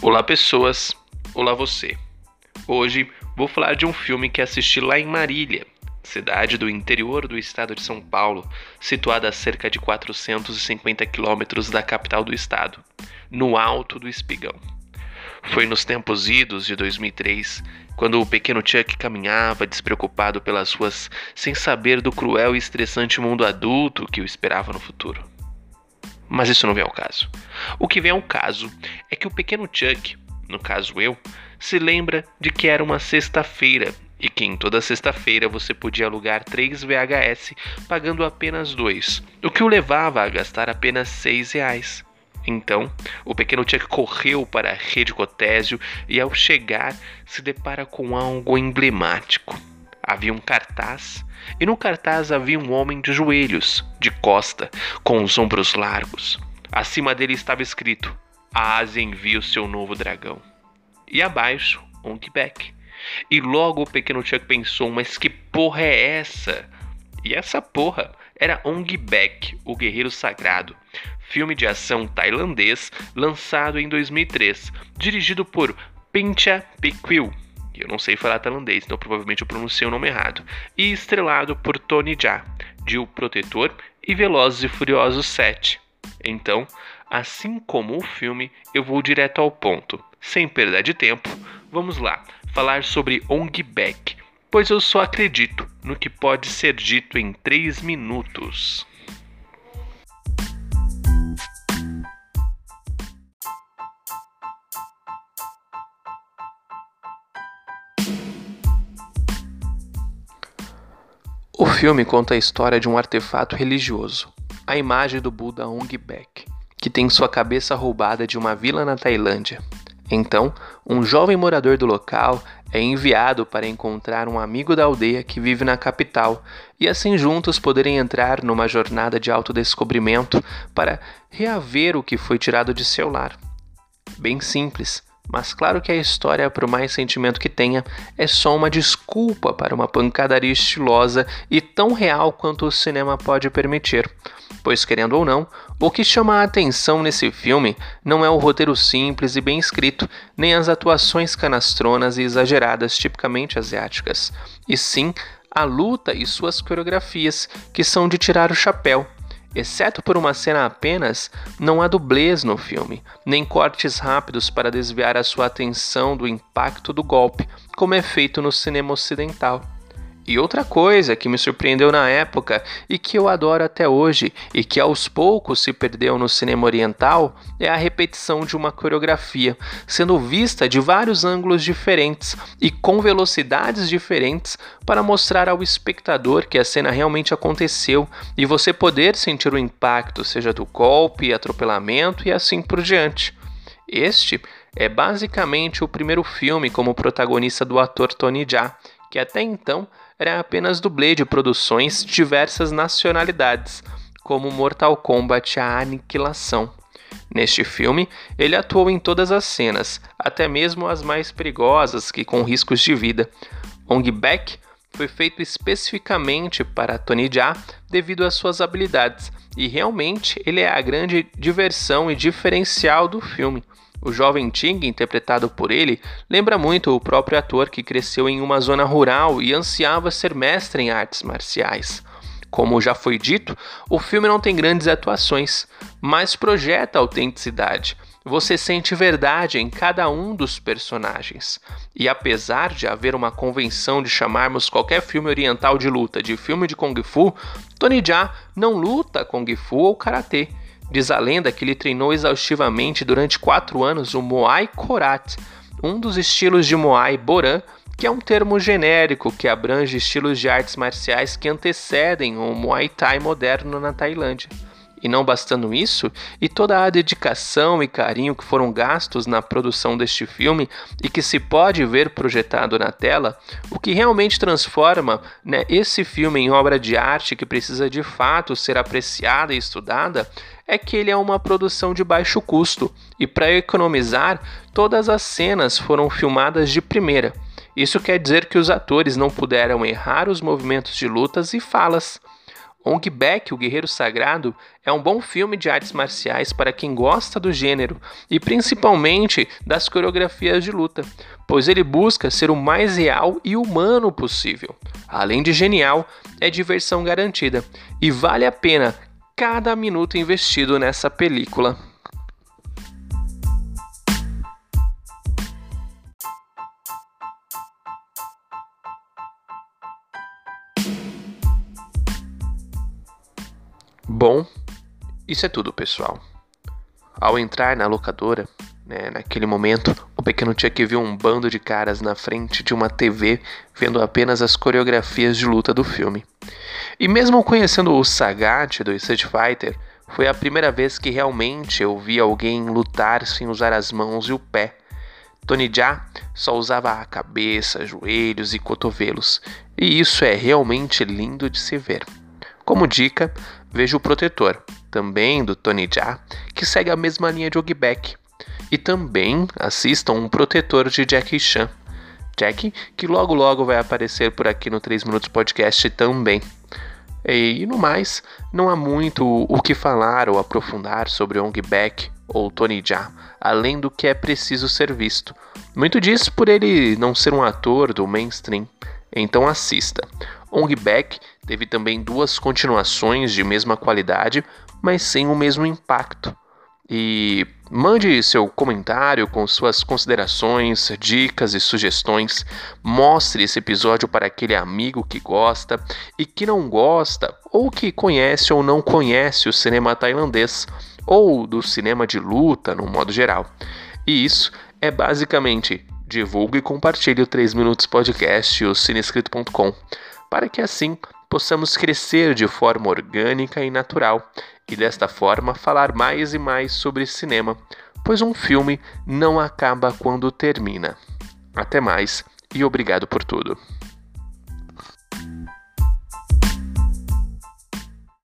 Olá, pessoas. Olá, você. Hoje vou falar de um filme que assisti lá em Marília, cidade do interior do estado de São Paulo, situada a cerca de 450 quilômetros da capital do estado, no alto do Espigão. Foi nos tempos idos de 2003, quando o pequeno Chuck caminhava despreocupado pelas ruas, sem saber do cruel e estressante mundo adulto que o esperava no futuro. Mas isso não vem ao caso. O que vem ao caso é que o pequeno Chuck, no caso eu, se lembra de que era uma sexta-feira e que em toda sexta-feira você podia alugar três VHS pagando apenas dois, o que o levava a gastar apenas seis reais. Então, o pequeno Chuck correu para a rede Cotésio e, ao chegar, se depara com algo emblemático. Havia um cartaz, e no cartaz havia um homem de joelhos, de costa, com os ombros largos. Acima dele estava escrito: A Ásia envia o seu novo dragão. E abaixo, Ongback. E logo o pequeno Chuck pensou: Mas que porra é essa? E essa porra era Ongback, o guerreiro sagrado, filme de ação tailandês lançado em 2003, dirigido por Pincha Piquil. Eu não sei falar tailandês, então provavelmente eu pronunciei o nome errado. E estrelado por Tony Jaa, de O Protetor e Velozes e Furiosos 7. Então, assim como o filme, eu vou direto ao ponto. Sem perder de tempo, vamos lá falar sobre Ong Bak, pois eu só acredito no que pode ser dito em 3 minutos. O filme conta a história de um artefato religioso, a imagem do Buda Ong Bak, que tem sua cabeça roubada de uma vila na Tailândia. Então, um jovem morador do local é enviado para encontrar um amigo da aldeia que vive na capital e assim juntos poderem entrar numa jornada de autodescobrimento para reaver o que foi tirado de seu lar. Bem simples, mas claro que a história, por mais sentimento que tenha, é só uma desculpa para uma pancadaria estilosa e tão real quanto o cinema pode permitir. Pois, querendo ou não, o que chama a atenção nesse filme não é o roteiro simples e bem escrito, nem as atuações canastronas e exageradas tipicamente asiáticas, e sim a luta e suas coreografias, que são de tirar o chapéu Exceto por uma cena apenas, não há dublês no filme, nem cortes rápidos para desviar a sua atenção do impacto do golpe, como é feito no cinema ocidental. E outra coisa que me surpreendeu na época e que eu adoro até hoje e que aos poucos se perdeu no cinema oriental é a repetição de uma coreografia, sendo vista de vários ângulos diferentes e com velocidades diferentes para mostrar ao espectador que a cena realmente aconteceu e você poder sentir o impacto, seja do golpe, atropelamento e assim por diante. Este é basicamente o primeiro filme como protagonista do ator Tony Jaa, que até então era apenas dublê de produções de diversas nacionalidades, como Mortal Kombat A Aniquilação. Neste filme, ele atuou em todas as cenas, até mesmo as mais perigosas que com riscos de vida. Ong Bak foi feito especificamente para Tony Jaa devido às suas habilidades, e realmente ele é a grande diversão e diferencial do filme. O jovem Ting, interpretado por ele, lembra muito o próprio ator que cresceu em uma zona rural e ansiava ser mestre em artes marciais. Como já foi dito, o filme não tem grandes atuações, mas projeta autenticidade. Você sente verdade em cada um dos personagens. E apesar de haver uma convenção de chamarmos qualquer filme oriental de luta de filme de Kung Fu, Tony Jaa não luta Kung Fu ou Karatê Diz a lenda que ele treinou exaustivamente durante quatro anos o Muay Korat, um dos estilos de Muay Boran, que é um termo genérico que abrange estilos de artes marciais que antecedem o Muay Thai moderno na Tailândia. E não bastando isso, e toda a dedicação e carinho que foram gastos na produção deste filme e que se pode ver projetado na tela, o que realmente transforma né, esse filme em obra de arte que precisa de fato ser apreciada e estudada é que ele é uma produção de baixo custo e para economizar, todas as cenas foram filmadas de primeira. Isso quer dizer que os atores não puderam errar os movimentos de lutas e falas. Ong Bak, o Guerreiro Sagrado, é um bom filme de artes marciais para quem gosta do gênero e principalmente das coreografias de luta, pois ele busca ser o mais real e humano possível. Além de genial, é diversão garantida e vale a pena cada minuto investido nessa película. Bom, isso é tudo, pessoal. Ao entrar na locadora, né, naquele momento, o pequeno Chuck viu um bando de caras na frente de uma TV vendo apenas as coreografias de luta do filme. E mesmo conhecendo o Sagat do Street Fighter, foi a primeira vez que realmente eu vi alguém lutar sem usar as mãos e o pé. Tony Jaa só usava a cabeça, joelhos e cotovelos, e isso é realmente lindo de se ver. Como dica, veja o Protetor, também do Tony Jaa, que segue a mesma linha de Ogback. E também assistam um Protetor de Jackie Chan. Jack, que logo logo vai aparecer por aqui no 3 Minutos Podcast também. E no mais, não há muito o que falar ou aprofundar sobre Ong Bak ou Tony Jaa, além do que é preciso ser visto. Muito disso por ele não ser um ator do mainstream. Então assista. Ong Bak teve também duas continuações de mesma qualidade, mas sem o mesmo impacto. E mande seu comentário com suas considerações, dicas e sugestões. Mostre esse episódio para aquele amigo que gosta e que não gosta, ou que conhece ou não conhece o cinema tailandês, ou do cinema de luta no modo geral. E isso é basicamente divulgue e compartilhe o 3 Minutos Podcast e o cinescrito.com para que assim possamos crescer de forma orgânica e natural e desta forma falar mais e mais sobre cinema, pois um filme não acaba quando termina. Até mais e obrigado por tudo.